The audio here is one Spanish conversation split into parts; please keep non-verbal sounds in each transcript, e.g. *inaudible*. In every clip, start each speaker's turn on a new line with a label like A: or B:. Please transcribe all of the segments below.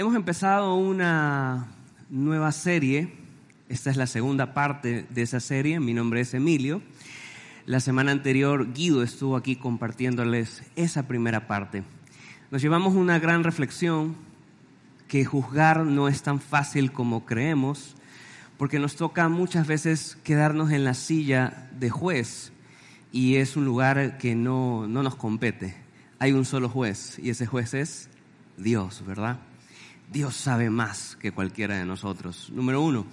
A: Hemos empezado una nueva serie. Esta es la segunda parte de esa serie. Mi nombre es Emilio. La semana anterior Guido estuvo aquí compartiéndoles esa primera parte. Nos llevamos una gran reflexión que juzgar no es tan fácil como creemos, porque nos toca muchas veces quedarnos en la silla de juez y es un lugar que no, no nos compete. Hay un solo juez y ese juez es Dios, ¿verdad? Dios sabe más que cualquiera de nosotros. Número uno,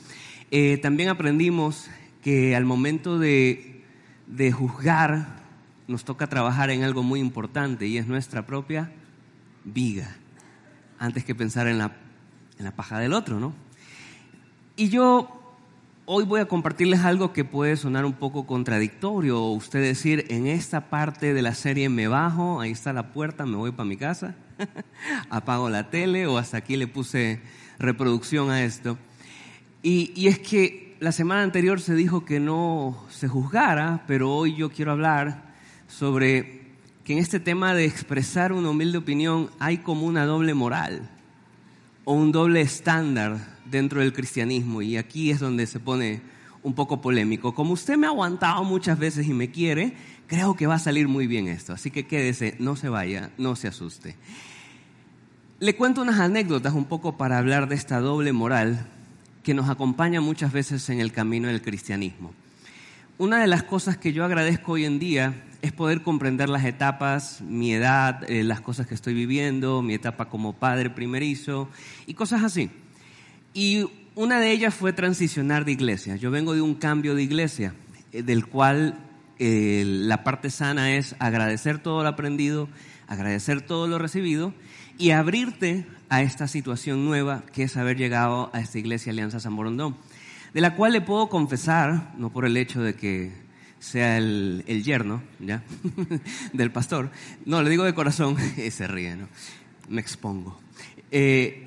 A: eh, también aprendimos que al momento de, de juzgar nos toca trabajar en algo muy importante y es nuestra propia viga, antes que pensar en la, en la paja del otro, ¿no? Y yo hoy voy a compartirles algo que puede sonar un poco contradictorio, usted decir, en esta parte de la serie me bajo, ahí está la puerta, me voy para mi casa. *laughs* apago la tele o hasta aquí le puse reproducción a esto. Y, y, es que la semana anterior se dijo que no se juzgara, pero hoy yo quiero hablar sobre que en este tema de expresar una humilde opinión hay como una doble moral o un doble estándar dentro del cristianismo y aquí es donde se pone un poco polémico. Como usted me ha aguantado muchas veces y me quiere, creo que va a salir muy bien esto. Así que quédese, no se vaya, no se asuste. Le cuento unas anécdotas un poco para hablar de esta doble moral que nos acompaña muchas veces en el camino del cristianismo. Una de las cosas que yo agradezco hoy en día es poder comprender las etapas, mi edad, eh, las cosas que estoy viviendo, mi etapa como padre primerizo y cosas así. Y una de ellas fue transicionar de iglesia. Yo vengo de un cambio de iglesia, eh, del cual eh, la parte sana es agradecer todo lo aprendido, agradecer todo lo recibido y abrirte a esta situación nueva que es haber llegado a esta iglesia Alianza San Borondón, de la cual le puedo confesar, no por el hecho de que sea el, yerno, *laughs* del pastor, no, le digo de corazón, *laughs* se ríe, ¿no? Me expongo. Eh,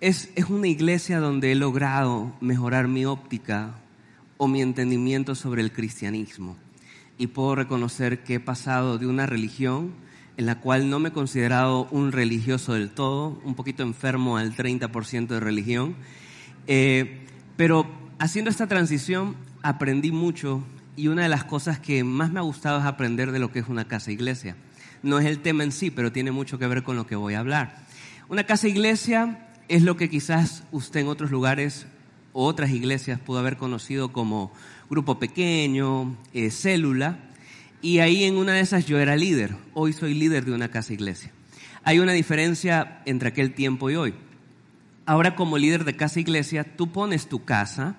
A: es, es una iglesia donde he logrado mejorar mi óptica o mi entendimiento sobre el cristianismo y puedo reconocer que he pasado de una religión en la cual no me he considerado un religioso del todo, un poquito enfermo al 30% de religión, eh, pero haciendo esta transición aprendí mucho y una de las cosas que más me ha gustado es aprender de lo que es una casa iglesia. No es el tema en sí, pero tiene mucho que ver con lo que voy a hablar. Una casa iglesia es lo que quizás usted en otros lugares o otras iglesias pudo haber conocido como grupo pequeño, eh, célula, y ahí en una de esas yo era líder. Hoy soy líder de una casa iglesia. Hay una diferencia entre aquel tiempo y hoy. Ahora como líder de casa iglesia, tú pones tu casa.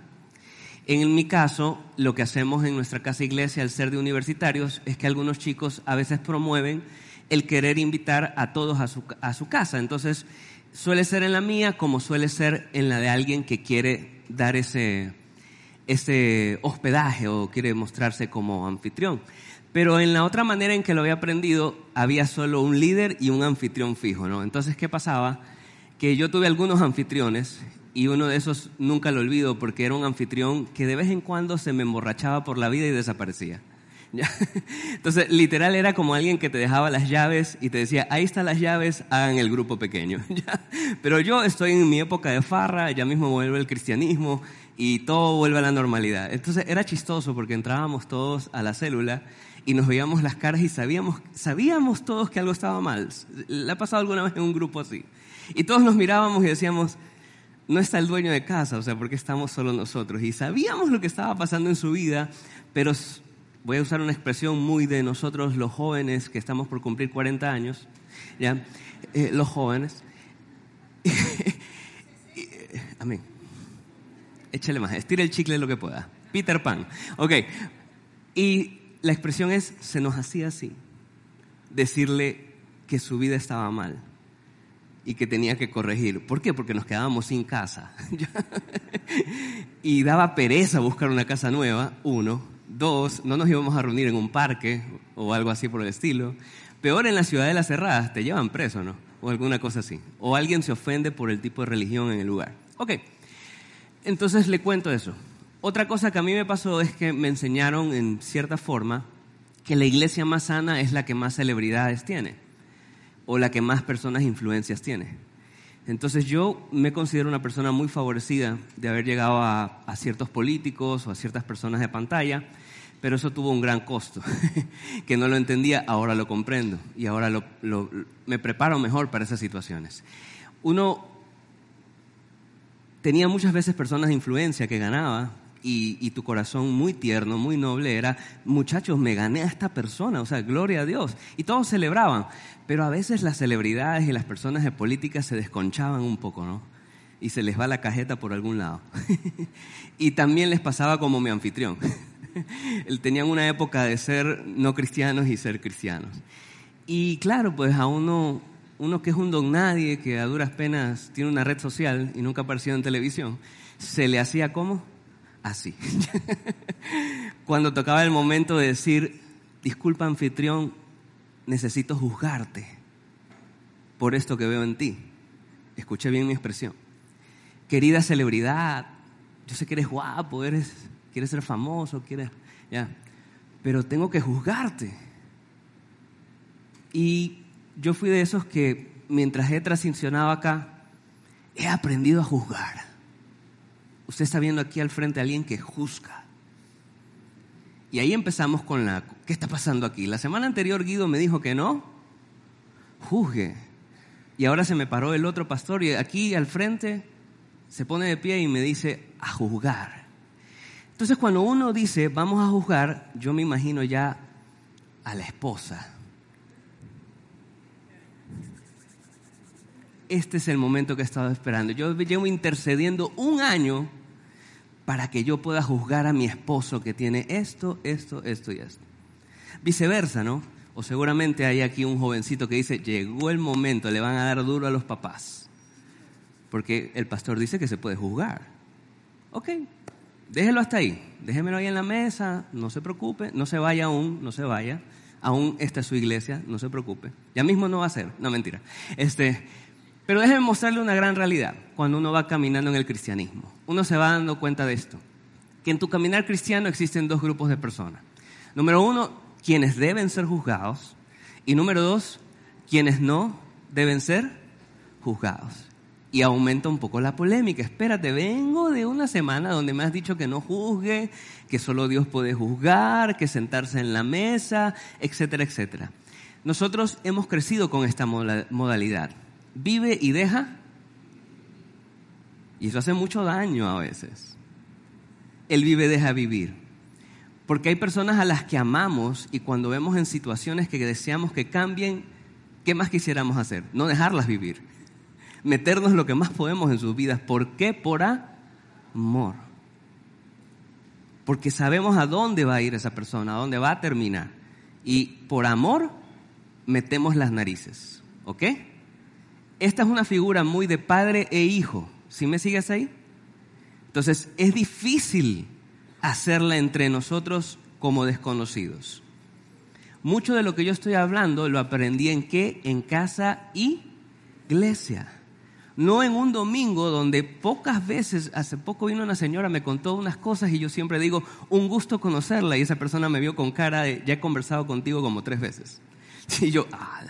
A: En mi caso, lo que hacemos en nuestra casa iglesia al ser de universitarios es que algunos chicos a veces promueven el querer invitar a todos a su, a su casa. Entonces, suele ser en la mía como suele ser en la de alguien que quiere dar ese, ese hospedaje o quiere mostrarse como anfitrión. Pero en la otra manera en que lo había aprendido, había solo un líder y un anfitrión fijo, ¿no? Entonces, ¿qué pasaba? Que yo tuve algunos anfitriones y uno de esos nunca lo olvido porque era un anfitrión que de vez en cuando se me emborrachaba por la vida y desaparecía. Entonces, literal era como alguien que te dejaba las llaves y te decía, ahí están las llaves, hagan el grupo pequeño. *laughs* Pero yo estoy en mi época de farra, ya mismo vuelve el cristianismo y todo vuelve a la normalidad. Entonces era chistoso porque entrábamos todos a la célula y nos veíamos las caras y sabíamos, sabíamos todos que algo estaba mal. ¿Le ha pasado alguna vez en un grupo así? Y todos nos mirábamos y decíamos, no está el dueño de casa, o sea, porque estamos solo nosotros. Y sabíamos lo que estaba pasando en su vida, pero voy a usar una expresión muy de nosotros los jóvenes que estamos por cumplir 40 años, ¿ya? Eh, los jóvenes. *laughs* Amén. Échale más, estire el chicle lo que pueda. Peter Pan. Ok. Y la expresión es, se nos hacía así, decirle que su vida estaba mal y que tenía que corregir. ¿Por qué? Porque nos quedábamos sin casa. *laughs* y daba pereza buscar una casa nueva, uno. Dos, no nos íbamos a reunir en un parque o algo así por el estilo. Peor en la ciudad de las cerradas, te llevan preso, ¿no? O alguna cosa así. O alguien se ofende por el tipo de religión en el lugar. Ok, entonces le cuento eso. Otra cosa que a mí me pasó es que me enseñaron en cierta forma que la iglesia más sana es la que más celebridades tiene o la que más personas influencias tiene. Entonces yo me considero una persona muy favorecida de haber llegado a, ciertos políticos o a ciertas personas de pantalla, pero eso tuvo un gran costo, *laughs* que no lo entendía, ahora lo comprendo y ahora me preparo mejor para esas situaciones. Uno tenía muchas veces personas de influencia que ganaba y, tu corazón muy tierno, muy noble era, muchachos, me gané a esta persona, o sea, gloria a Dios. Y todos celebraban, pero a veces las celebridades y las personas de política se desconchaban un poco, ¿no? Y se les va la cajeta por algún lado. *laughs* y también les pasaba como mi anfitrión. *laughs* Tenían una época de ser no cristianos y ser cristianos. Y claro, pues a uno, uno que es un don nadie, que a duras penas tiene una red social y nunca ha aparecido en televisión, se le hacía como así. *laughs* Cuando tocaba el momento de decir, disculpa anfitrión, necesito juzgarte por esto que veo en ti. Escuché bien mi expresión. Querida celebridad, yo sé que eres guapo, eres, quieres ser famoso, quieres, ya, pero tengo que juzgarte. Y yo fui de esos que mientras he transicionado acá, he aprendido a juzgar. Usted está viendo aquí al frente a alguien que juzga. Y ahí empezamos con la, ¿qué está pasando aquí? La semana anterior Guido me dijo que no, juzgue. Y ahora se me paró el otro pastor y aquí al frente se pone de pie y me dice, a juzgar. Entonces cuando uno dice, vamos a juzgar, yo me imagino ya a la esposa. Este es el momento que he estado esperando. Yo llevo intercediendo un año para que yo pueda juzgar a mi esposo que tiene esto, esto, esto y esto. Viceversa, ¿no? O seguramente hay aquí un jovencito que dice, llegó el momento, le van a dar duro a los papás. Porque el pastor dice que se puede juzgar. Ok, déjelo hasta ahí, déjemelo ahí en la mesa, no se preocupe, no se vaya aún, no se vaya. Aún esta es su iglesia, no se preocupe. Ya mismo no va a ser, no mentira. Este, pero déjeme mostrarle una gran realidad cuando uno va caminando en el cristianismo. Uno se va dando cuenta de esto, que en tu caminar cristiano existen dos grupos de personas. Número uno, quienes deben ser juzgados. Y número dos, quienes no deben ser juzgados. Y aumenta un poco la polémica. Espérate, vengo de una semana donde me has dicho que no juzgue, que solo Dios puede juzgar, que sentarse en la mesa, etcétera, etcétera. Nosotros hemos crecido con esta modalidad vive y deja. Y eso hace mucho daño a veces. El vive, deja vivir. Porque hay personas a las que amamos y cuando vemos en situaciones que deseamos que cambien, ¿qué más quisiéramos hacer? No dejarlas vivir. Meternos lo que más podemos en sus vidas. ¿Por qué? Por amor. Porque sabemos a dónde va a ir esa persona, a dónde va a terminar. Y por amor metemos las narices. ¿Ok? Esta es una figura muy de padre e hijo. ¿Sí me sigues ahí? Entonces, es difícil hacerla entre nosotros como desconocidos. Mucho de lo que yo estoy hablando lo aprendí en qué? En casa y iglesia. No en un domingo donde pocas veces, hace poco vino una señora, me contó unas cosas y yo siempre digo, un gusto conocerla y esa persona me vio con cara de, ya he conversado contigo como tres veces. *laughs* Y yo, ah,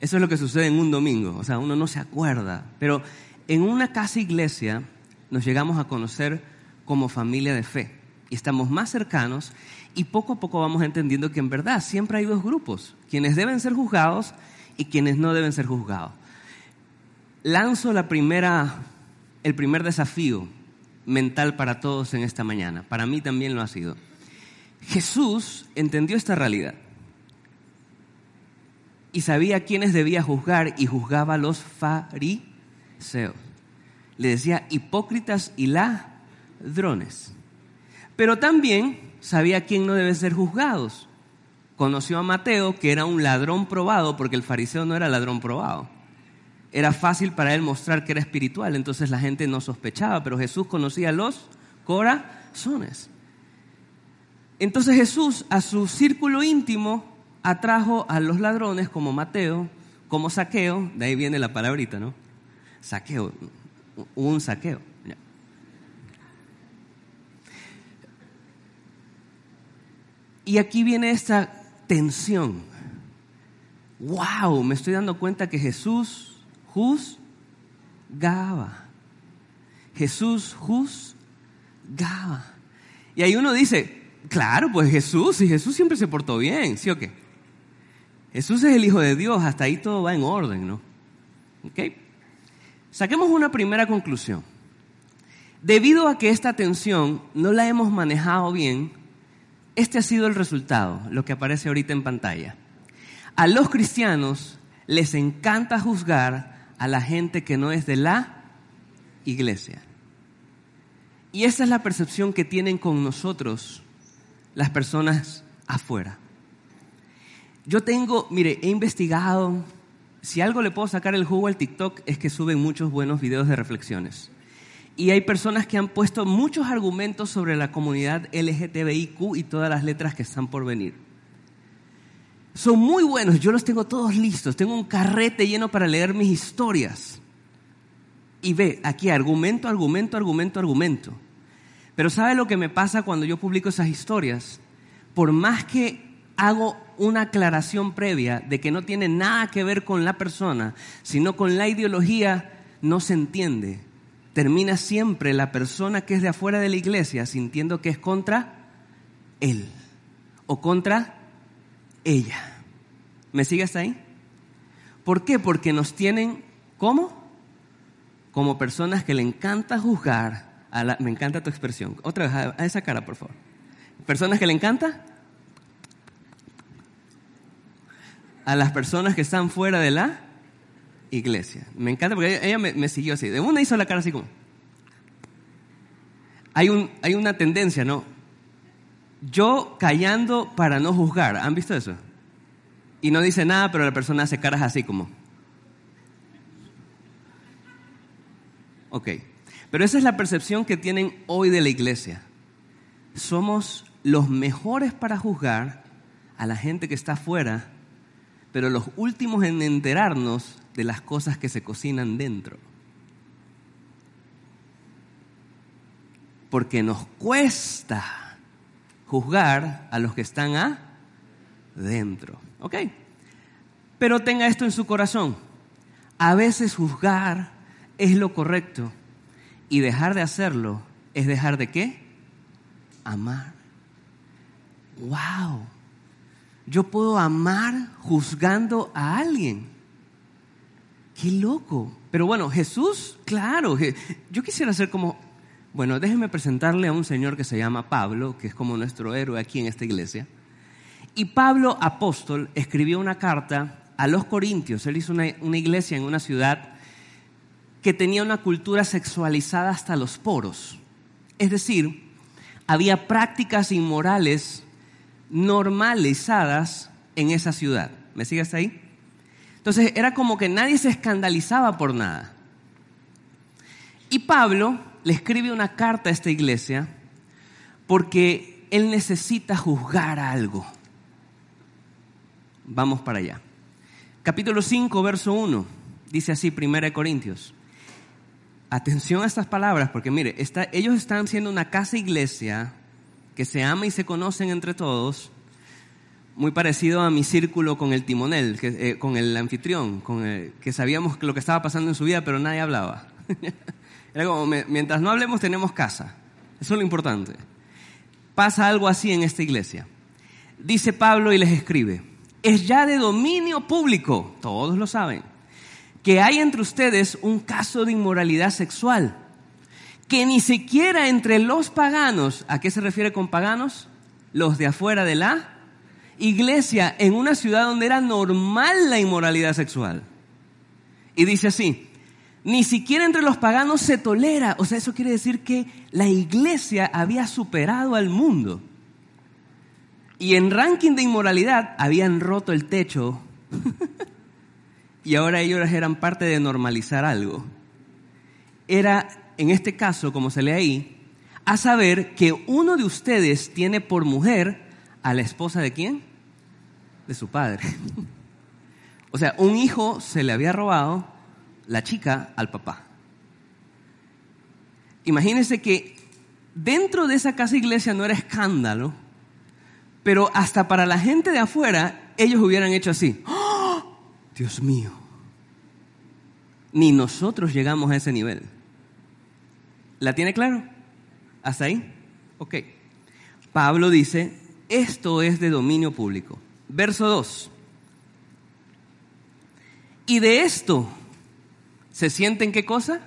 A: eso es lo que sucede en un domingo, o sea, uno no se acuerda. Pero en una casa iglesia nos llegamos a conocer como familia de fe y estamos más cercanos y poco a poco vamos entendiendo que en verdad siempre hay dos grupos, quienes deben ser juzgados y quienes no deben ser juzgados. Lanzo la primera, el primer desafío mental para todos en esta mañana. Para mí también lo ha sido. Jesús entendió esta realidad y sabía quiénes debía juzgar y juzgaba a los fariseos. Le decía hipócritas y ladrones. Pero también sabía quién no debe ser juzgados. Conoció a Mateo, que era un ladrón probado, porque el fariseo no era ladrón probado. Era fácil para él mostrar que era espiritual, entonces la gente no sospechaba, pero Jesús conocía los corazones. Entonces Jesús a su círculo íntimo atrajo a los ladrones como Mateo, como saqueo, de ahí viene la palabrita, ¿no? Saqueo, un saqueo. Y aquí viene esta tensión. ¡Wow! Me estoy dando cuenta que Jesús juzgaba. Jesús juzgaba. Y ahí uno dice, claro, pues Jesús, y Jesús siempre se portó bien, ¿sí o qué? Jesús es el Hijo de Dios, hasta ahí todo va en orden, ¿no? ¿Ok? Saquemos una primera conclusión. Debido a que esta tensión no la hemos manejado bien, este ha sido el resultado, lo que aparece ahorita en pantalla. A los cristianos les encanta juzgar a la gente que no es de la iglesia. Y esa es la percepción que tienen con nosotros las personas afuera. Yo tengo, mire, he investigado, si algo le puedo sacar el jugo al TikTok es que suben muchos buenos videos de reflexiones. Y hay personas que han puesto muchos argumentos sobre la comunidad LGTBIQ y todas las letras que están por venir son muy buenos, yo los tengo todos listos, tengo un carrete lleno para leer mis historias. Y ve, aquí argumento, argumento, argumento, argumento. Pero ¿sabe lo que me pasa cuando yo publico esas historias? Por más que hago una aclaración previa de que no tiene nada que ver con la persona, sino con la ideología, no se entiende. Termina siempre la persona que es de afuera de la iglesia sintiendo que es contra él o contra ella. ¿Me sigue hasta ahí? ¿Por qué? Porque nos tienen, ¿cómo? Como personas que le encanta juzgar. A la, me encanta tu expresión. Otra vez, a, esa cara, por favor. Personas que le encanta a las personas que están fuera de la iglesia. Me encanta porque ella, me, siguió así. De una hizo la cara así como. Hay, un, hay una tendencia, ¿no? Yo callando para no juzgar. ¿Han visto eso? Y no dice nada, pero la persona hace caras así como. Ok. Pero esa es la percepción que tienen hoy de la iglesia. Somos los mejores para juzgar a la gente que está afuera, pero los últimos en enterarnos de las cosas que se cocinan dentro. Porque nos cuesta juzgar a los que están adentro. ¿Ok? Pero tenga esto en su corazón. A veces juzgar es lo correcto y dejar de hacerlo es dejar de qué? Amar. ¡Wow! Yo puedo amar juzgando a alguien. ¡Qué loco! Pero bueno, Jesús, claro, yo quisiera ser como bueno, déjenme presentarle a un señor que se llama Pablo, que es como nuestro héroe aquí en esta iglesia. Y Pablo, apóstol, escribió una carta a los corintios. Él hizo una, iglesia en una ciudad que tenía una cultura sexualizada hasta los poros. Es decir, había prácticas inmorales normalizadas en esa ciudad. ¿Me sigues ahí? Entonces era como que nadie se escandalizaba por nada. Y Pablo le escribe una carta a esta iglesia porque él necesita juzgar algo. Vamos para allá. Capítulo 5, verso 1. Dice así, 1 Corintios. Atención a estas palabras, porque mire, ellos están siendo una casa iglesia que se ama y se conocen entre todos, muy parecido a mi círculo con el timonel, eh, con el anfitrión, con que sabíamos lo que estaba pasando en su vida, pero nadie hablaba. *laughs* Era como, mientras no hablemos tenemos casa. Eso es lo importante. Pasa algo así en esta iglesia. Dice Pablo y les escribe, es ya de dominio público, todos lo saben, que hay entre ustedes un caso de inmoralidad sexual, que ni siquiera entre los paganos, ¿a qué se refiere con paganos? Los de afuera de la iglesia, en una ciudad donde era normal la inmoralidad sexual. Y dice así, ni siquiera entre los paganos se tolera. O sea, eso quiere decir que la iglesia había superado al mundo. Y en ranking de inmoralidad habían roto el techo. *laughs* y ahora ellos eran parte de normalizar algo. Era, en este caso, como se lee ahí, a saber que uno de ustedes tiene por mujer a la esposa de quién? De su padre. *laughs* o sea, un hijo se le había robado la chica al papá. Imagínense que dentro de esa casa iglesia no era escándalo, pero hasta para la gente de afuera ellos hubieran hecho así. *gasps* ¡Oh! Dios mío. ni nosotros llegamos a ese nivel. ¿La tiene claro? ¿Hasta ahí? Ok. Pablo dice, esto es de dominio público. Verso 2. Y de esto se sienten qué cosa?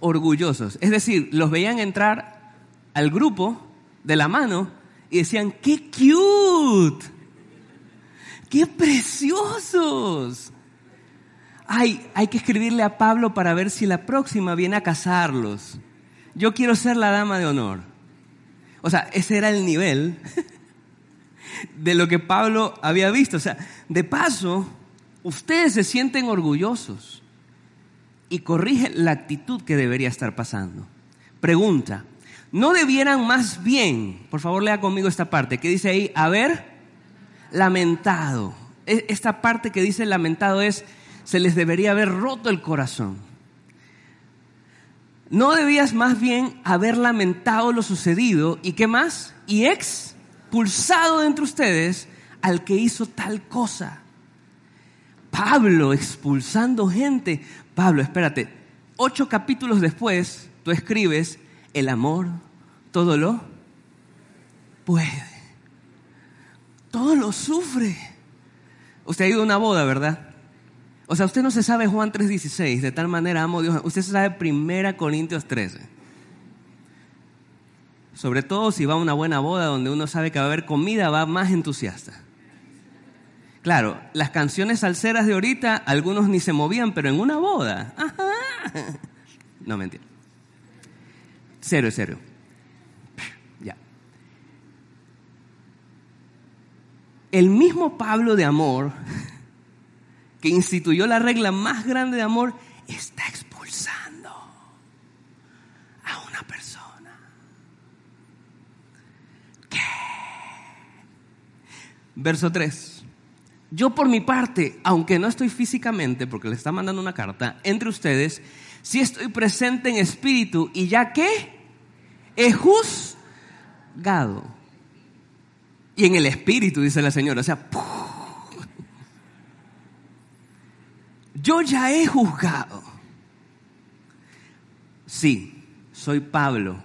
A: Orgullosos. Es decir, los veían entrar al grupo de la mano y decían, qué cute, qué preciosos. Ay, hay que escribirle a Pablo para ver si la próxima viene a casarlos. Yo quiero ser la dama de honor. O sea, ese era el nivel de lo que Pablo había visto. O sea, de paso, ustedes se sienten orgullosos y corrigen la actitud que debería estar pasando. Pregunta, ¿no debieran más bien, por favor lea conmigo esta parte, que dice ahí, haber lamentado? E, esta parte que dice lamentado es, se les debería haber roto el corazón. ¿No debías más bien haber lamentado lo sucedido y qué más? Y expulsado de entre ustedes al que hizo tal cosa. Pablo expulsando gente. Pablo, espérate, ocho capítulos después tú escribes, el amor todo lo puede. Todo lo sufre. Usted ha ido a una boda, ¿verdad? O sea, usted no se sabe Juan 3:16, de tal manera amo a Dios. Usted se sabe Primera Corintios 13. Sobre todo si va a una buena boda donde uno sabe que va a haber comida, va más entusiasta. Claro, las canciones salseras de ahorita, algunos ni se movían, pero en una boda. No, mentira. Cero es cero. Ya. El mismo Pablo de amor que instituyó la regla más grande de amor, está expulsando a una persona. ¿Qué? Verso 3. Yo por mi parte, aunque no estoy físicamente, porque le está mandando una carta, entre ustedes, sí estoy presente en espíritu y ya que he juzgado. Y en el espíritu, dice la señora, o sea, yo ya he juzgado. Sí, soy Pablo,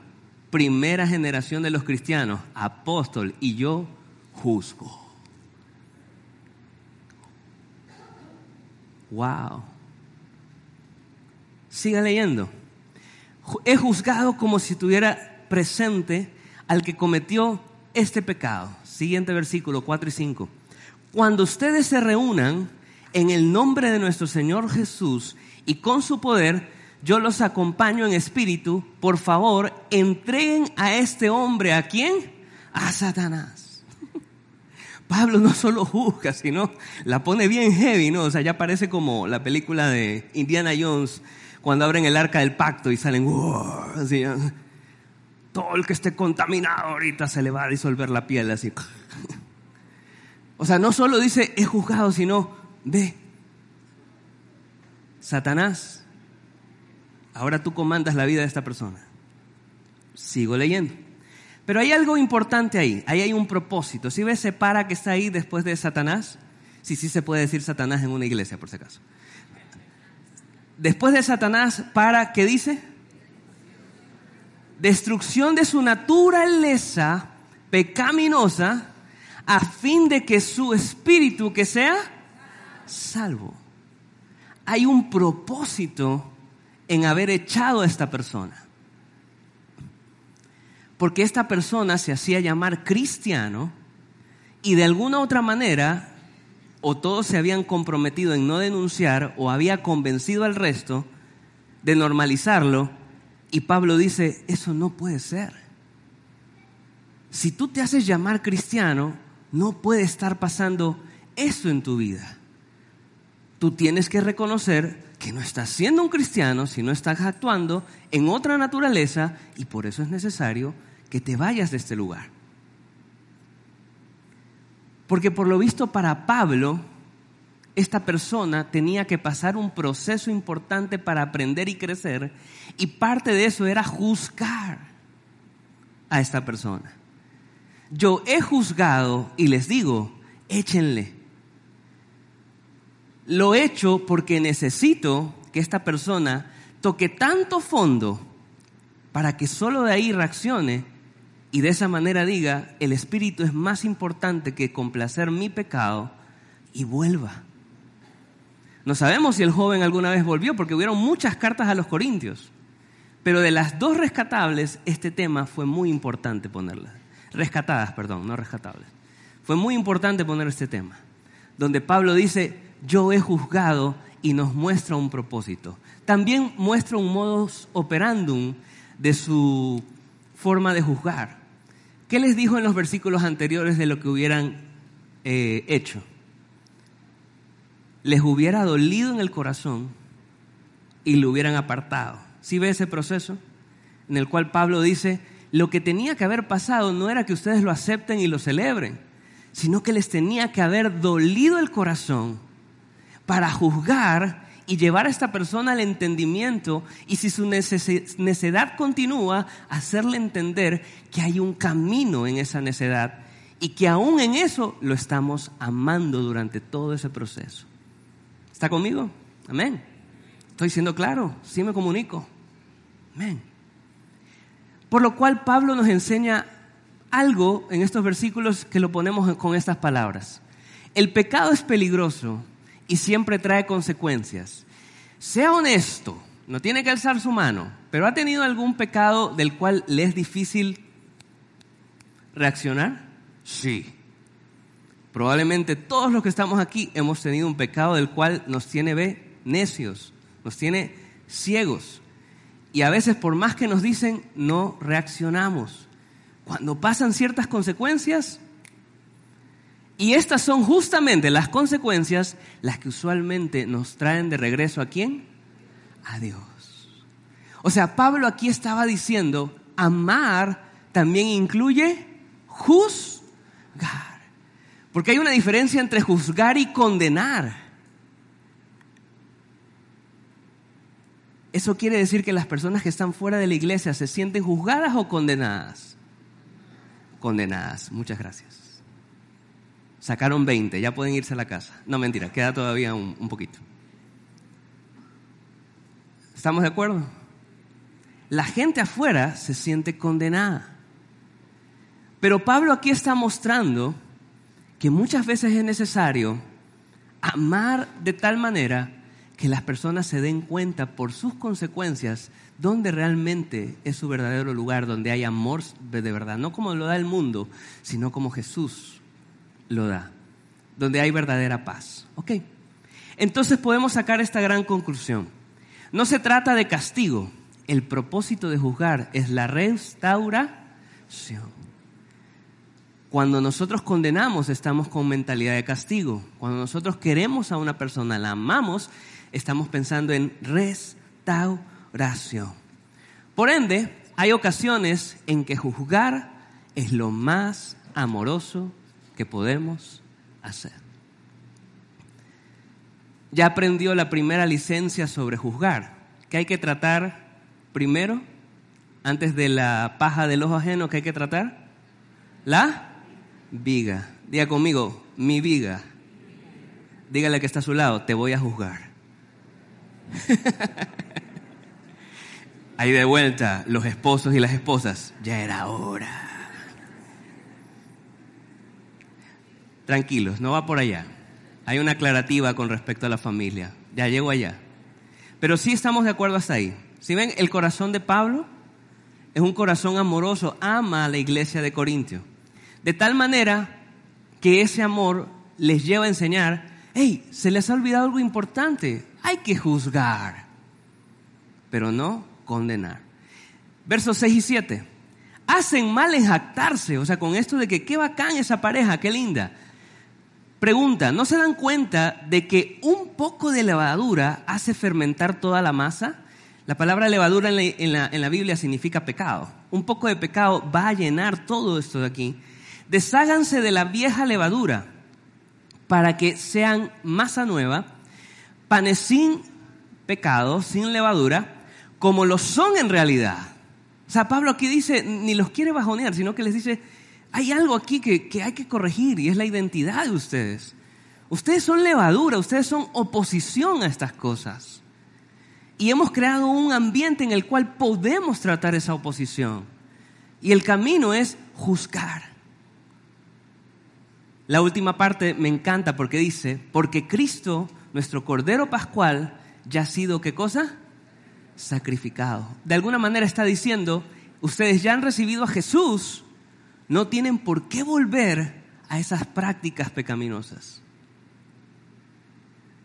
A: primera generación de los cristianos, apóstol, y yo juzgo. Wow. Siga leyendo. He juzgado como si tuviera presente al que cometió este pecado. Siguiente versículo 4 y 5. Cuando ustedes se reúnan, en el nombre de nuestro Señor Jesús y con su poder, yo los acompaño en espíritu, por favor, entreguen a este hombre, ¿a quién? A Satanás. *laughs* Pablo no solo juzga, sino la pone bien heavy, ¿no? O sea, ya parece como la película de Indiana Jones, cuando abren el arca del pacto y salen, así, todo el que esté contaminado ahorita se le va a disolver la piel, así. *laughs* O sea, no solo dice he juzgado, sino ve, Satanás, ahora tú comandas la vida de esta persona. Sigo leyendo. Pero hay algo importante ahí, ahí hay un propósito. Si ves, separa que está ahí después de Satanás, sí, sí se puede decir Satanás en una iglesia, por si acaso. Después de Satanás, para, ¿qué dice? Destrucción de su naturaleza pecaminosa, a fin de que su espíritu, que sea salvo. Hay un propósito en haber echado a esta persona. Porque esta persona se hacía llamar cristiano y de alguna otra manera o todos se habían comprometido en no denunciar o había convencido al resto de normalizarlo y Pablo dice, eso no puede ser. Si tú te haces llamar cristiano, no puede estar pasando eso en tu vida tú tienes que reconocer que no estás siendo un cristiano si no estás actuando en otra naturaleza y por eso es necesario que te vayas de este lugar. Porque por lo visto para Pablo, esta persona tenía que pasar un proceso importante para aprender y crecer y parte de eso era juzgar a esta persona. Yo he juzgado y les digo, échenle lo he hecho porque necesito que esta persona toque tanto fondo para que solo de ahí reaccione y de esa manera diga, el espíritu es más importante que complacer mi pecado y vuelva. No sabemos si el joven alguna vez volvió porque hubieron muchas cartas a los corintios. Pero de las dos rescatables, este tema fue muy importante ponerlas. Rescatadas, perdón, no rescatables. Fue muy importante poner este tema. Donde Pablo dice, yo he juzgado y nos muestra un propósito. También muestra un modus operandum de su forma de juzgar. ¿Qué les dijo en los versículos anteriores de lo que hubieran eh, hecho? Les hubiera dolido en el corazón y lo hubieran apartado. ¿Sí ve ese proceso? En el cual Pablo dice, lo que tenía que haber pasado no era que ustedes lo acepten y lo celebren, sino que les tenía que haber dolido el corazón para juzgar y llevar a esta persona al entendimiento y si su necedad continúa, hacerle entender que hay un camino en esa necedad y que aún en eso lo estamos amando durante todo ese proceso. ¿Está conmigo? Amén. Estoy siendo claro, sí me comunico. Amén. Por lo cual Pablo nos enseña algo en estos versículos que lo ponemos con estas palabras. El pecado es peligroso y siempre trae consecuencias. Sea honesto, no tiene que alzar su mano, pero ¿ha tenido algún pecado del cual le es difícil reaccionar? Sí. Probablemente todos los que estamos aquí hemos tenido un pecado del cual nos tiene ve, necios, nos tiene ciegos. Y a veces por más que nos dicen, no reaccionamos. Cuando pasan ciertas consecuencias, y estas son justamente las consecuencias las que usualmente nos traen de regreso a quién? A Dios. O sea, Pablo aquí estaba diciendo, amar también incluye juzgar. Porque hay una diferencia entre juzgar y condenar. Eso quiere decir que las personas que están fuera de la iglesia se sienten juzgadas o condenadas. Condenadas. Muchas gracias. Sacaron 20, ya pueden irse a la casa. No, mentira, queda todavía un, poquito. ¿Estamos de acuerdo? La gente afuera se siente condenada. Pero Pablo aquí está mostrando que muchas veces es necesario amar de tal manera que las personas se den cuenta por sus consecuencias dónde realmente es su verdadero lugar, donde hay amor de verdad, no como lo da el mundo, sino como Jesús lo da, donde hay verdadera paz. ¿Ok? Entonces podemos sacar esta gran conclusión. No se trata de castigo, el propósito de juzgar es la restauración. Cuando nosotros condenamos estamos con mentalidad de castigo. Cuando nosotros queremos a una persona, la amamos, estamos pensando en restauración. Por ende, hay ocasiones en que juzgar es lo más amoroso que podemos hacer. Ya aprendió la primera licencia sobre juzgar, que hay que tratar primero, antes de la paja del ojo ajeno, que hay que tratar la viga. Diga conmigo, mi viga. Dígale que está a su lado, te voy a juzgar. *laughs* Ahí de vuelta, los esposos y las esposas, ya era hora. Tranquilos, no va por allá. Hay una aclarativa con respecto a la familia. Ya llego allá. Pero sí estamos de acuerdo hasta ahí. Si ven, el corazón de Pablo es un corazón amoroso, ama a la iglesia de Corintio. De tal manera que ese amor les lleva a enseñar, hey, se les ha olvidado algo importante, hay que juzgar, pero no condenar. Versos 6 y 7. Hacen mal en jactarse, o sea, con esto de que qué bacán esa pareja, qué linda. Pregunta, ¿no se dan cuenta de que un poco de levadura hace fermentar toda la masa? La palabra levadura en la, Biblia significa pecado. Un poco de pecado va a llenar todo esto de aquí. Desháganse de la vieja levadura para que sean masa nueva, panes sin pecado, sin levadura, como lo son en realidad. O sea, Pablo aquí dice, ni los quiere bajonear, sino que les dice, hay algo aquí que, hay que corregir y es la identidad de ustedes. Ustedes son levadura, ustedes son oposición a estas cosas. y hemos creado un ambiente en el cual podemos tratar esa oposición. Y el camino es juzgar. La última parte me encanta porque dice, porque Cristo, nuestro Cordero Pascual, ya ha sido, ¿qué cosa? Sacrificado. De alguna manera está diciendo, ustedes ya han recibido a Jesús, no tienen por qué volver a esas prácticas pecaminosas.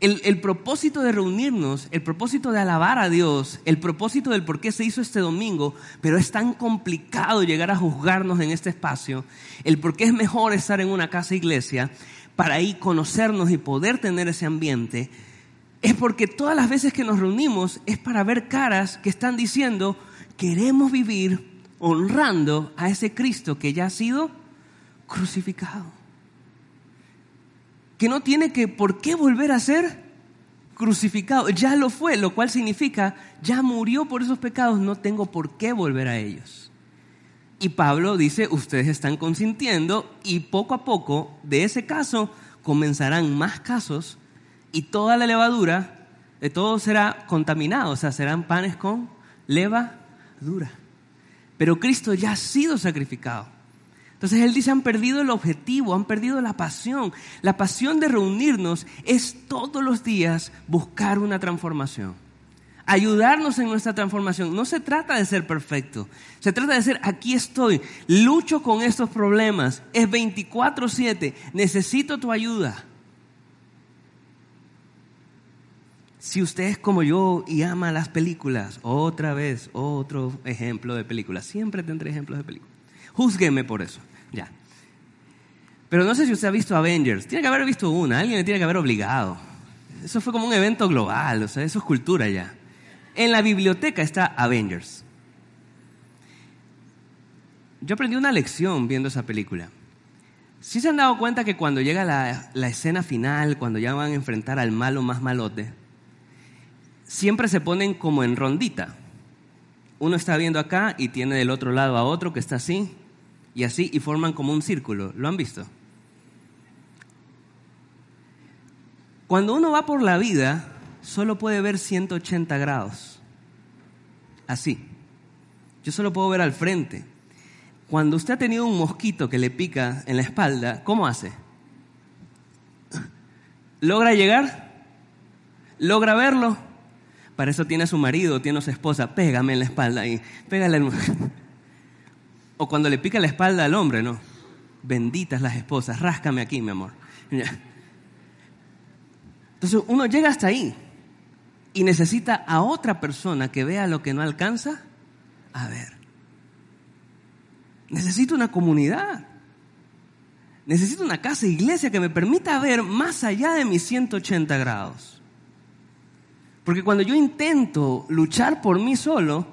A: El, propósito de reunirnos, el propósito de alabar a Dios, el propósito del por qué se hizo este domingo, pero es tan complicado llegar a juzgarnos en este espacio, el por qué es mejor estar en una casa iglesia para ahí conocernos y poder tener ese ambiente, es porque todas las veces que nos reunimos es para ver caras que están diciendo, queremos vivir honrando a ese Cristo que ya ha sido crucificado que no tiene que por qué volver a ser crucificado. Ya lo fue, lo cual significa, ya murió por esos pecados, no tengo por qué volver a ellos. Y Pablo dice, ustedes están consintiendo y poco a poco de ese caso comenzarán más casos y toda la levadura de todo será contaminado, o sea, serán panes con levadura. Pero Cristo ya ha sido sacrificado. Entonces él dice, han perdido el objetivo, han perdido la pasión. La pasión de reunirnos es todos los días buscar una transformación. Ayudarnos en nuestra transformación. No se trata de ser perfecto. Se trata de ser, aquí estoy, lucho con estos problemas. Es 24/7. Necesito tu ayuda. Si usted es como yo y ama las películas, otra vez, otro ejemplo de película. Siempre tendré ejemplos de películas. Júzgueme por eso. Ya. Pero no sé si usted ha visto Avengers. Tiene que haber visto una, alguien le tiene que haber obligado. Eso fue como un evento global, o sea, eso es cultura ya. En la biblioteca está Avengers. Yo aprendí una lección viendo esa película. Si se han dado cuenta que cuando llega la, la, escena final, cuando ya van a enfrentar al malo más malote, siempre se ponen como en rondita. Uno está viendo acá y tiene del otro lado a otro que está así, y así, y forman como un círculo. ¿Lo han visto? Cuando uno va por la vida, solo puede ver 180 grados. Así. Yo solo puedo ver al frente. Cuando usted ha tenido un mosquito que le pica en la espalda, ¿cómo hace? ¿Logra llegar? ¿Logra verlo? Para eso tiene a su marido, tiene a su esposa. Pégame en la espalda y pégale al *laughs* o cuando le pica la espalda al hombre, ¿no? Benditas las esposas, ráscame aquí, mi amor. Entonces uno llega hasta ahí y necesita a otra persona que vea lo que no alcanza a ver. Necesito una comunidad. Necesito una casa, iglesia que me permita ver más allá de mis 180 grados. Porque cuando yo intento luchar por mí solo,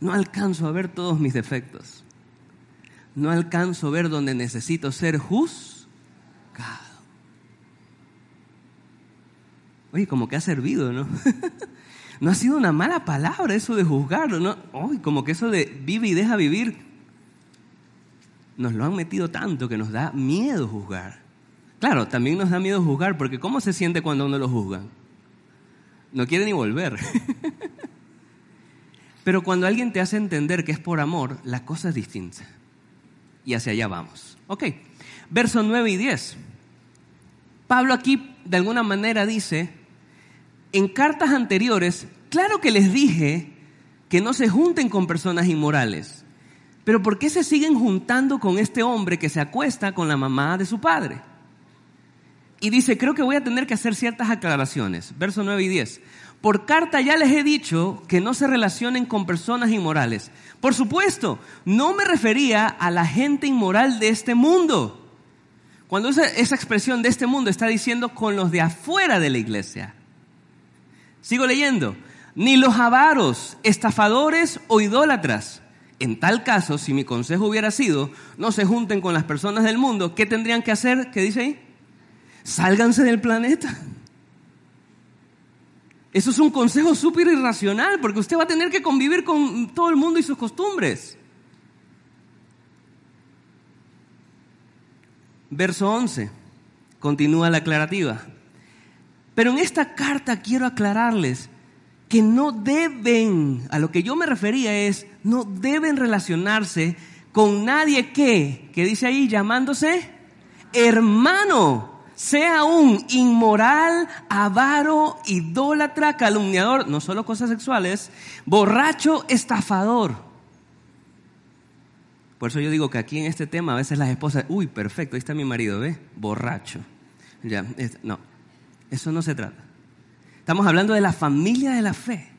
A: no alcanzo a ver todos mis defectos no alcanzo a ver donde necesito ser juzgado. Oye, como que ha servido, ¿no? *laughs* no ha sido una mala palabra eso de juzgar, ¿no? Oye, como que eso de vive y deja vivir, nos lo han metido tanto que nos da miedo juzgar. Claro, también nos da miedo juzgar, porque ¿cómo se siente cuando uno lo juzga? No quiere ni volver. *laughs* Pero cuando alguien te hace entender que es por amor, la cosa es distinta y hacia allá vamos. Ok, versos 9 y 10. Pablo aquí de alguna manera dice, en cartas anteriores, claro que les dije que no se junten con personas inmorales, pero ¿por qué se siguen juntando con este hombre que se acuesta con la mamá de su padre? Y dice, creo que voy a tener que hacer ciertas aclaraciones. Versos 9 y 10. Por carta ya les he dicho que no se relacionen con personas inmorales. Por supuesto, no me refería a la gente inmoral de este mundo. Cuando esa, esa expresión de este mundo está diciendo con los de afuera de la iglesia. Sigo leyendo. Ni los avaros, estafadores o idólatras. En tal caso, si mi consejo hubiera sido, no se junten con las personas del mundo, ¿qué tendrían que hacer? ¿Qué dice ahí? Sálganse del planeta. Eso es un consejo súper irracional porque usted va a tener que convivir con todo el mundo y sus costumbres. Verso 11, continúa la aclarativa. Pero en esta carta quiero aclararles que no deben, a lo que yo me refería es, no deben relacionarse con nadie que, que dice ahí llamándose hermano, sea un inmoral, avaro, idólatra, calumniador, no solo cosas sexuales, borracho, estafador. Por eso yo digo que aquí en este tema a veces las esposas, uy, perfecto, ahí está mi marido, ¿ve? Borracho. Ya, no, eso no se trata. Estamos hablando de la familia de la fe.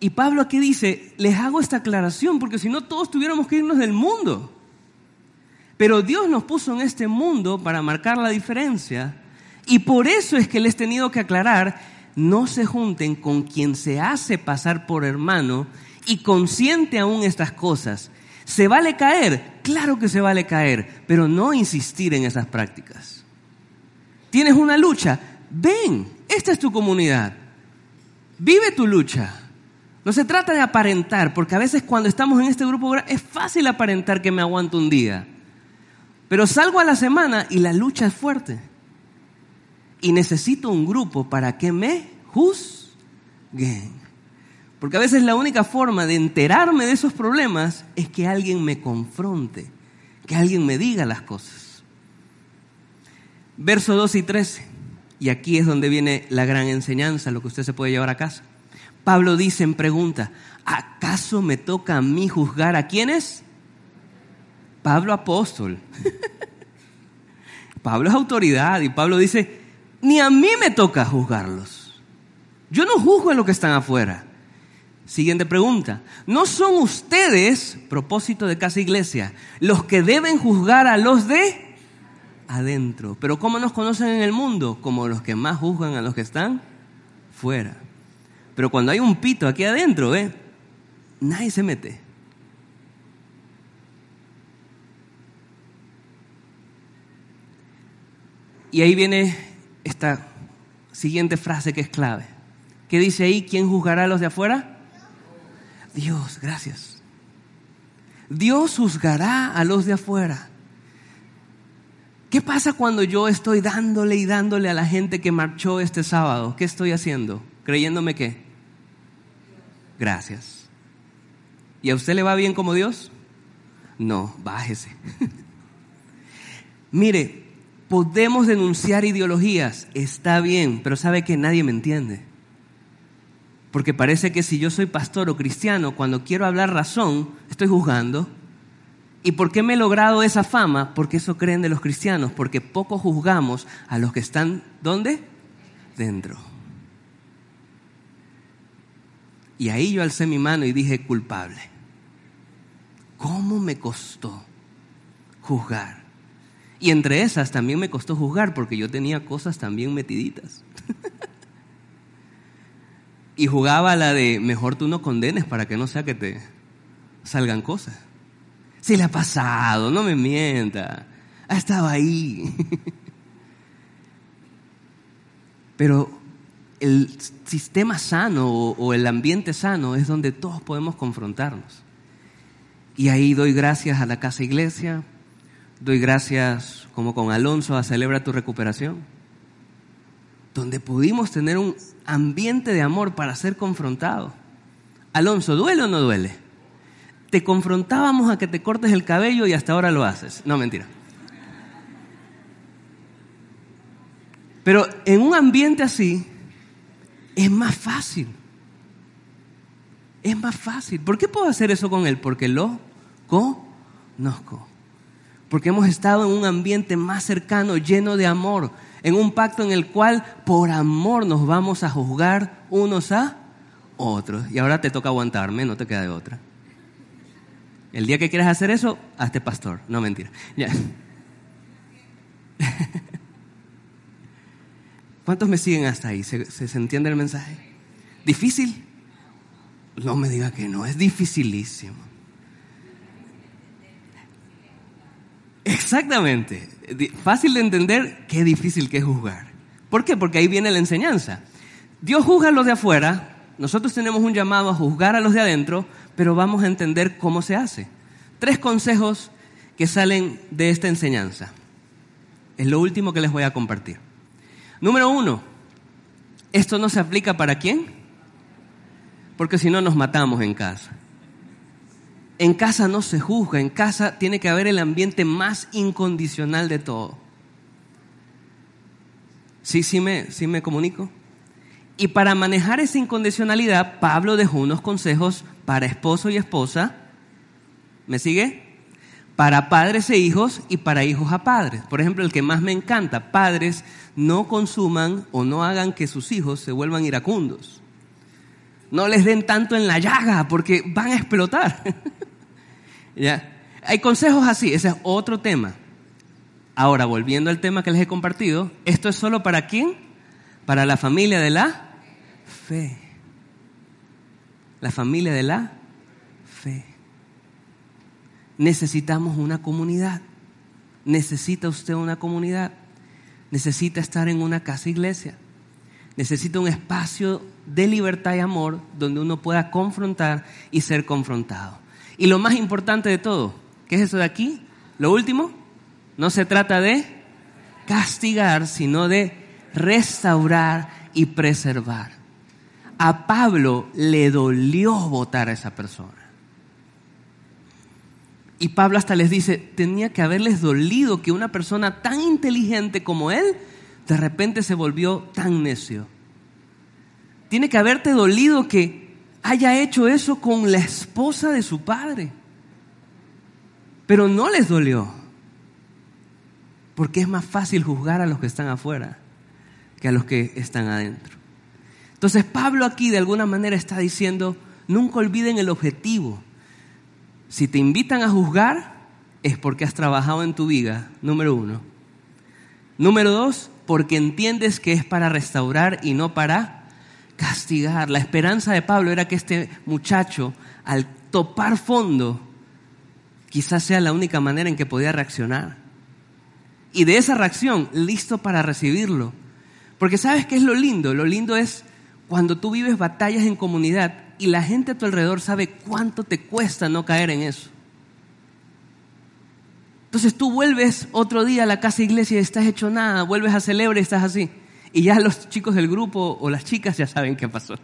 A: Y Pablo aquí dice, les hago esta aclaración porque si no todos tuviéramos que irnos del mundo. Pero Dios nos puso en este mundo para marcar la diferencia y por eso es que les he tenido que aclarar, no se junten con quien se hace pasar por hermano y consiente aún estas cosas. ¿Se vale caer? Claro que se vale caer, pero no insistir en esas prácticas. ¿Tienes una lucha? Ven, esta es tu comunidad. Vive tu lucha. No se trata de aparentar, porque a veces cuando estamos en este grupo es fácil aparentar que me aguanto un día. Pero salgo a la semana y la lucha es fuerte. Y necesito un grupo para que me juzguen. Porque a veces la única forma de enterarme de esos problemas es que alguien me confronte, que alguien me diga las cosas. Verso 2 y 13. Y aquí es donde viene la gran enseñanza, lo que usted se puede llevar a casa. Pablo dice en pregunta, ¿acaso me toca a mí juzgar a quiénes? Pablo apóstol. Pablo es autoridad y Pablo dice, ni a mí me toca juzgarlos. Yo no juzgo a los que están afuera. Siguiente pregunta. ¿No son ustedes, propósito de casa iglesia, los que deben juzgar a los de adentro. Pero ¿cómo nos conocen en el mundo? Como los que más juzgan a los que están fuera. Pero cuando hay un pito aquí adentro, ¿eh? nadie se mete. Y ahí viene esta siguiente frase que es clave. ¿Qué dice ahí? ¿Quién juzgará a los de afuera? Dios, gracias. Dios juzgará a los de afuera. ¿Qué pasa cuando yo estoy dándole y dándole a la gente que marchó este sábado? ¿Qué estoy haciendo? ¿Creyéndome qué? Gracias. ¿Y a usted le va bien como Dios? No, bájese. *laughs* Mire, podemos denunciar ideologías, está bien, pero sabe que nadie me entiende. Porque parece que si yo soy pastor o cristiano, cuando quiero hablar razón, estoy juzgando, ¿Y por qué me he logrado esa fama? Porque eso creen de los cristianos, porque poco juzgamos a los que están, ¿dónde? Dentro. Y ahí yo alcé mi mano y dije, culpable. ¿Cómo me costó juzgar? Y entre esas también me costó juzgar porque yo tenía cosas también metiditas. *laughs* y jugaba la de, mejor tú no condenes para que no sea que te salgan cosas. Si le ha pasado, no me mienta. Ha estado ahí. *laughs* Pero el sistema sano o el ambiente sano es donde todos podemos confrontarnos. Y ahí doy gracias a la Casa Iglesia, doy gracias como con Alonso a Celebra tu Recuperación, donde pudimos tener un ambiente de amor para ser confrontados. Alonso, ¿duele o no duele? te confrontábamos a que te cortes el cabello y hasta ahora lo haces. No, mentira. Pero en un ambiente así es más fácil. Es más fácil. ¿Por qué puedo hacer eso con él? Porque lo conozco. Porque hemos estado en un ambiente más cercano, lleno de amor, en un pacto en el cual por amor nos vamos a juzgar unos a otros. Y ahora te toca aguantarme, no te queda de otra. El día que quieras hacer eso, hazte pastor. No, mentira. *laughs* ¿Cuántos me siguen hasta ahí? ¿Se, ¿Se, entiende el mensaje? ¿Difícil? No me diga que no, es dificilísimo. Exactamente. Fácil de entender, qué difícil que es juzgar. ¿Por qué? Porque ahí viene la enseñanza. Dios juzga a los de afuera, nosotros tenemos un llamado a juzgar a los de adentro, pero vamos a entender cómo se hace. Tres consejos que salen de esta enseñanza. Es lo último que les voy a compartir. Número uno, Esto no se aplica para quién? Porque si no nos matamos en casa. En casa no se juzga, en casa tiene que haber el ambiente más incondicional de todo. ¿Sí, sí me, sí me comunico? Y para manejar esa incondicionalidad, Pablo dejó unos consejos para esposo y esposa. ¿Me sigue? Para padres e hijos y para hijos a padres. Por ejemplo, el que más me encanta, padres no consuman o no hagan que sus hijos se vuelvan iracundos. No les den tanto en la llaga porque van a explotar. *laughs* ¿Ya? Hay consejos así, ese es otro tema. Ahora, volviendo al tema que les he compartido, ¿esto es solo para quién? Para la familia de la fe. La familia de la fe. Necesitamos una comunidad. Necesita usted una comunidad. Necesita estar en una casa iglesia. Necesita un espacio de libertad y amor donde uno pueda confrontar y ser confrontado. Y lo más importante de todo, ¿qué es eso de aquí? Lo último, no se trata de castigar, sino de restaurar y preservar. A Pablo le dolió votar a esa persona. Y Pablo hasta les dice, tenía que haberles dolido que una persona tan inteligente como él de repente se volvió tan necio. Tiene que haberte dolido que haya hecho eso con la esposa de su padre. Pero no les dolió. Porque es más fácil juzgar a los que están afuera que a los que están adentro. Entonces Pablo aquí de alguna manera está diciendo, nunca olviden el objetivo. Si te invitan a juzgar, es porque has trabajado en tu vida, número uno. Número dos, porque entiendes que es para restaurar y no para castigar. La esperanza de Pablo era que este muchacho, al topar fondo, quizás sea la única manera en que podía reaccionar. Y de esa reacción, listo para recibirlo. Porque sabes qué es lo lindo? Lo lindo es cuando tú vives batallas en comunidad y la gente a tu alrededor sabe cuánto te cuesta no caer en eso. Entonces tú vuelves otro día a la casa iglesia y estás hecho nada, vuelves a celebrar y estás así. Y ya los chicos del grupo o las chicas ya saben qué pasó.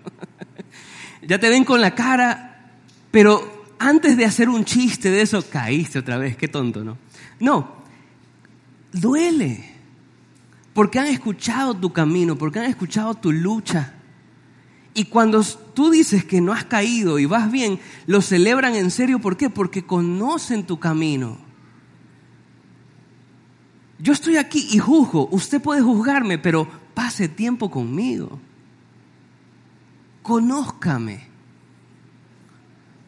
A: *laughs* ya te ven con la cara, pero antes de hacer un chiste de eso, caíste otra vez, qué tonto, ¿no? No, duele, porque han escuchado tu camino, porque han escuchado tu lucha. Y cuando tú dices que no has caído y vas bien, lo celebran en serio. ¿Por qué? Porque conocen tu camino. Yo estoy aquí y juzgo. Usted puede juzgarme, pero pase tiempo conmigo. Conózcame.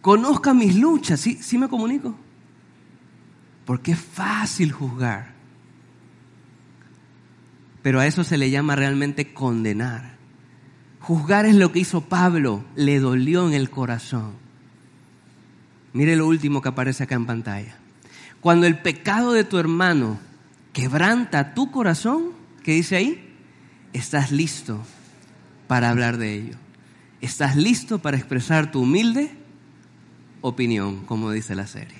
A: Conozca mis luchas. ¿Sí, ¿Sí me comunico? Porque es fácil juzgar. Pero a eso se le llama realmente condenar. Juzgar es lo que hizo Pablo, le dolió en el corazón. Mire lo último que aparece acá en pantalla. Cuando el pecado de tu hermano quebranta tu corazón, ¿qué dice ahí? Estás listo para hablar de ello. Estás listo para expresar tu humilde opinión, como dice la serie.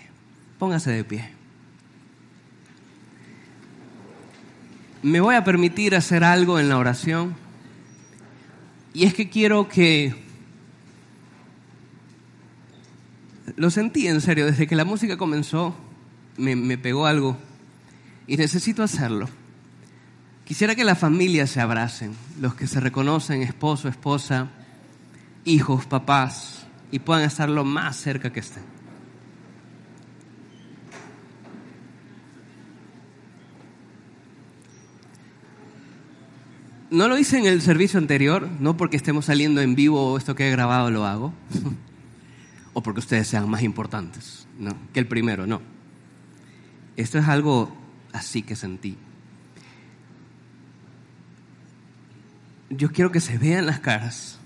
A: Póngase de pie. Me voy a permitir hacer algo en la oración. Y es que quiero que... Lo sentí en serio, desde que la música comenzó, me, me pegó algo. Y necesito hacerlo. Quisiera que las familias se abracen, los que se reconocen esposo, esposa, hijos, papás, y puedan estar lo más cerca que estén. No lo hice en el servicio anterior, no porque estemos saliendo en vivo o esto que he grabado lo hago, *laughs* o porque ustedes sean más importantes que el primero, no. Esto es algo así que sentí. Yo quiero que se vean las caras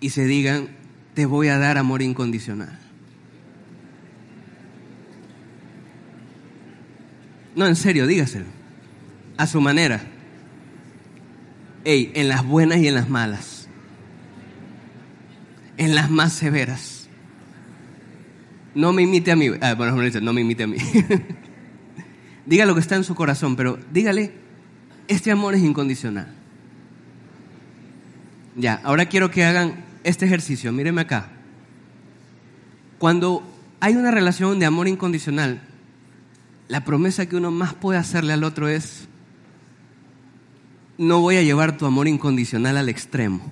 A: y se digan, te voy a dar amor incondicional. No, en serio, dígaselo. A su manera. Ey, en las buenas y en las malas. En las más severas. No me imite a mí. Ah, bueno, no me imite a mí. *laughs* Diga lo que está en su corazón, pero dígale, este amor es incondicional. Ya, ahora quiero que hagan este ejercicio. Mírenme acá. Cuando hay una relación de amor incondicional, la promesa que uno más puede hacerle al otro es, no voy a llevar tu amor incondicional al extremo.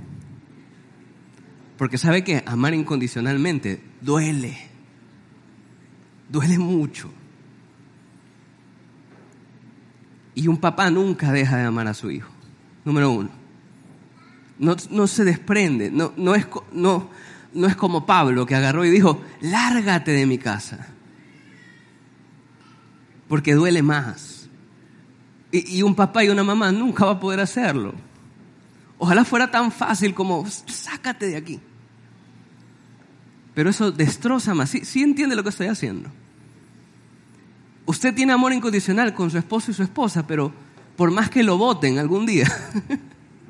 A: Porque sabe que amar incondicionalmente duele. Duele mucho. Y un papá nunca deja de amar a su hijo. Número uno. No, se desprende. No, no, es, no, no es como Pablo que agarró y dijo, lárgate de mi casa. Porque duele más. Y, y un papá y una mamá nunca va a poder hacerlo. Ojalá fuera tan fácil como, sácate de aquí. Pero eso destroza más. Sí, sí entiende lo que estoy haciendo. Usted tiene amor incondicional con su esposo y su esposa, pero por más que lo voten algún día,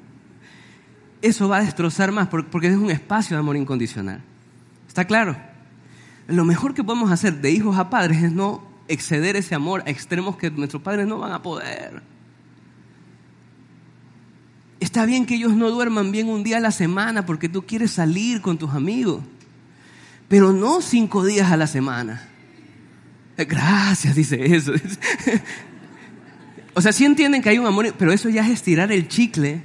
A: *laughs* eso va a destrozar más porque es un espacio de amor incondicional. ¿Está claro? Lo mejor que podemos hacer de hijos a padres es no exceder ese amor a extremos que nuestros padres no van a poder. Está bien que ellos no duerman bien un día a la semana porque tú quieres salir con tus amigos, pero no cinco días a la semana. Gracias, dice eso. O sea, sí entienden que hay un amor, pero eso ya es estirar el chicle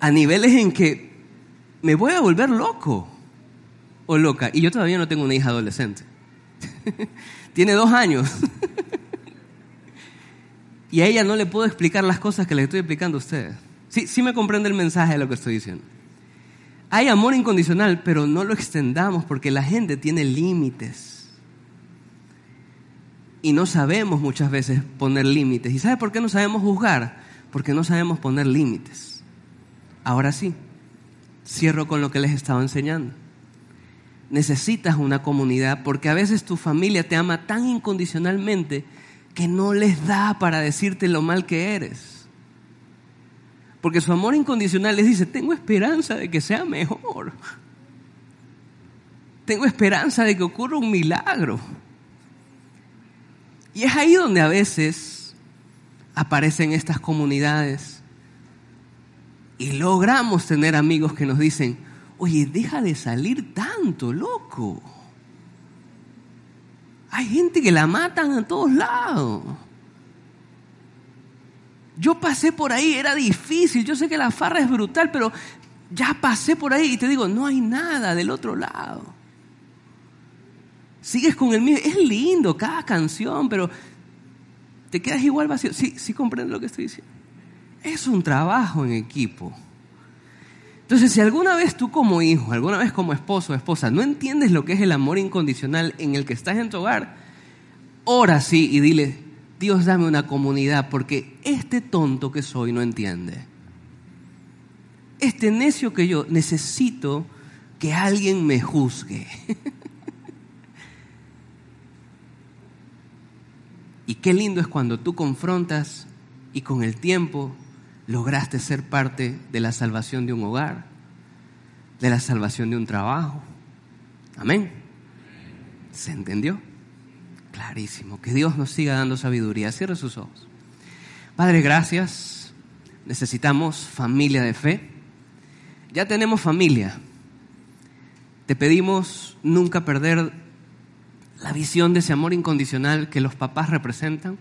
A: a niveles en que me voy a volver loco o loca. Y yo todavía no tengo una hija adolescente. *laughs* Tiene dos años. *laughs* y a ella no le puedo explicar las cosas que le estoy explicando a ustedes. Sí, sí me comprende el mensaje de lo que estoy diciendo. Hay amor incondicional, pero no lo extendamos porque la gente tiene límites y no sabemos muchas veces poner límites. ¿Y sabe por qué no sabemos juzgar? Porque no sabemos poner límites. Ahora sí, cierro con lo que les estaba enseñando. Necesitas una comunidad porque a veces tu familia te ama tan incondicionalmente que no les da para decirte lo mal que eres. Porque su amor incondicional les dice, tengo esperanza de que sea mejor. Tengo esperanza de que ocurra un milagro. Y es ahí donde a veces aparecen estas comunidades y logramos tener amigos que nos dicen, oye, deja de salir tanto, loco. Hay gente que la matan a todos lados. Yo pasé por ahí, era difícil, yo sé que la farra es brutal, pero ya pasé por ahí y te digo, no hay nada del otro lado. Sigues con el mismo. Es lindo cada canción, pero te quedas igual vacío. Sí, sí comprendo lo que estoy diciendo. Es un trabajo en equipo. Entonces, si alguna vez tú como hijo, alguna vez como esposo o esposa, no entiendes lo que es el amor incondicional en el que estás en tu hogar, ora sí y dile, Dios dame una comunidad porque este tonto que soy no entiende. Este necio que yo necesito que alguien me juzgue. *laughs* Y qué lindo es cuando tú confrontas y con el tiempo lograste ser parte de la salvación de un hogar, de la salvación de un trabajo. Amén. ¿Se entendió? Clarísimo. Que Dios nos siga dando sabiduría. Cierre sus ojos. Padre, gracias. Necesitamos familia de fe. Ya tenemos familia. Te pedimos nunca perder la visión de ese amor incondicional que los papás representan,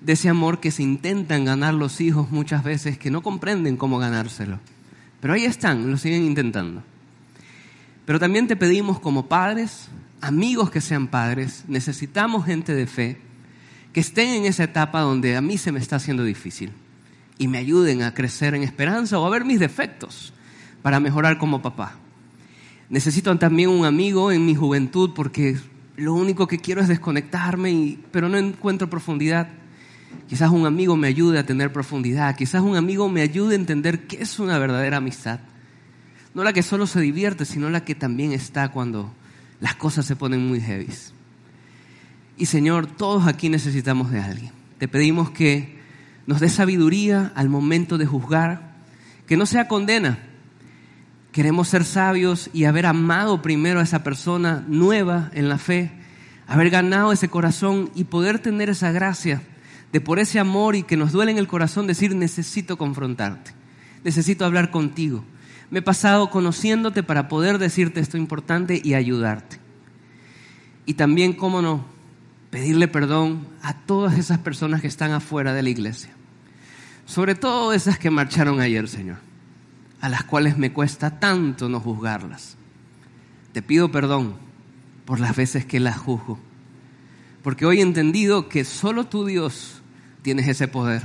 A: de ese amor que se intentan ganar los hijos muchas veces que no comprenden cómo ganárselo. Pero ahí están, lo siguen intentando. Pero también te pedimos como padres, amigos que sean padres, necesitamos gente de fe que estén en esa etapa donde a mí se me está haciendo difícil y me ayuden a crecer en esperanza o a ver mis defectos para mejorar como papá. Necesito también un amigo en mi juventud porque lo único que quiero es desconectarme, pero no encuentro profundidad. Quizás un amigo me ayude a tener profundidad, quizás un amigo me ayude a entender qué es una verdadera amistad. No la que solo se divierte, sino la que también está cuando las cosas se ponen muy heavy. Y Señor, todos aquí necesitamos de alguien. Te pedimos que nos dé sabiduría al momento de juzgar, que no sea condena, Queremos ser sabios y haber amado primero a esa persona nueva en la fe, haber ganado ese corazón y poder tener esa gracia de por ese amor y que nos duele en el corazón decir, necesito confrontarte, necesito hablar contigo. Me he pasado conociéndote para poder decirte esto importante y ayudarte. Y también, cómo no, pedirle perdón a todas esas personas que están afuera de la iglesia. Sobre todo esas que marcharon ayer, Señor, a las cuales me cuesta tanto no juzgarlas. Te pido perdón por las veces que las juzgo. Porque hoy he entendido que solo tú, Dios, tienes ese poder.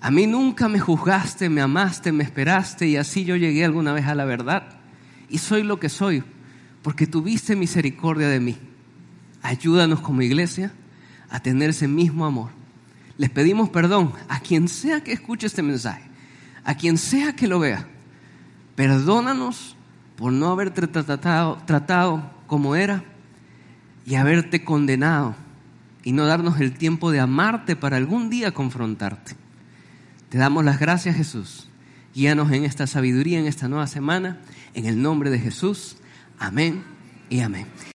A: A mí nunca me juzgaste, me amaste, me esperaste y así yo llegué alguna vez a la verdad. Y soy lo que soy, porque tuviste misericordia de mí. Ayúdanos como iglesia a tener ese mismo amor. Les pedimos perdón a quien sea que escuche este mensaje, a quien sea que lo vea. Perdónanos por no haberte tratado, como era y haberte condenado y no darnos el tiempo de amarte para algún día confrontarte. Te damos las gracias, Jesús. Guíanos en esta sabiduría, en esta nueva semana, en el nombre de Jesús. Amén y amén.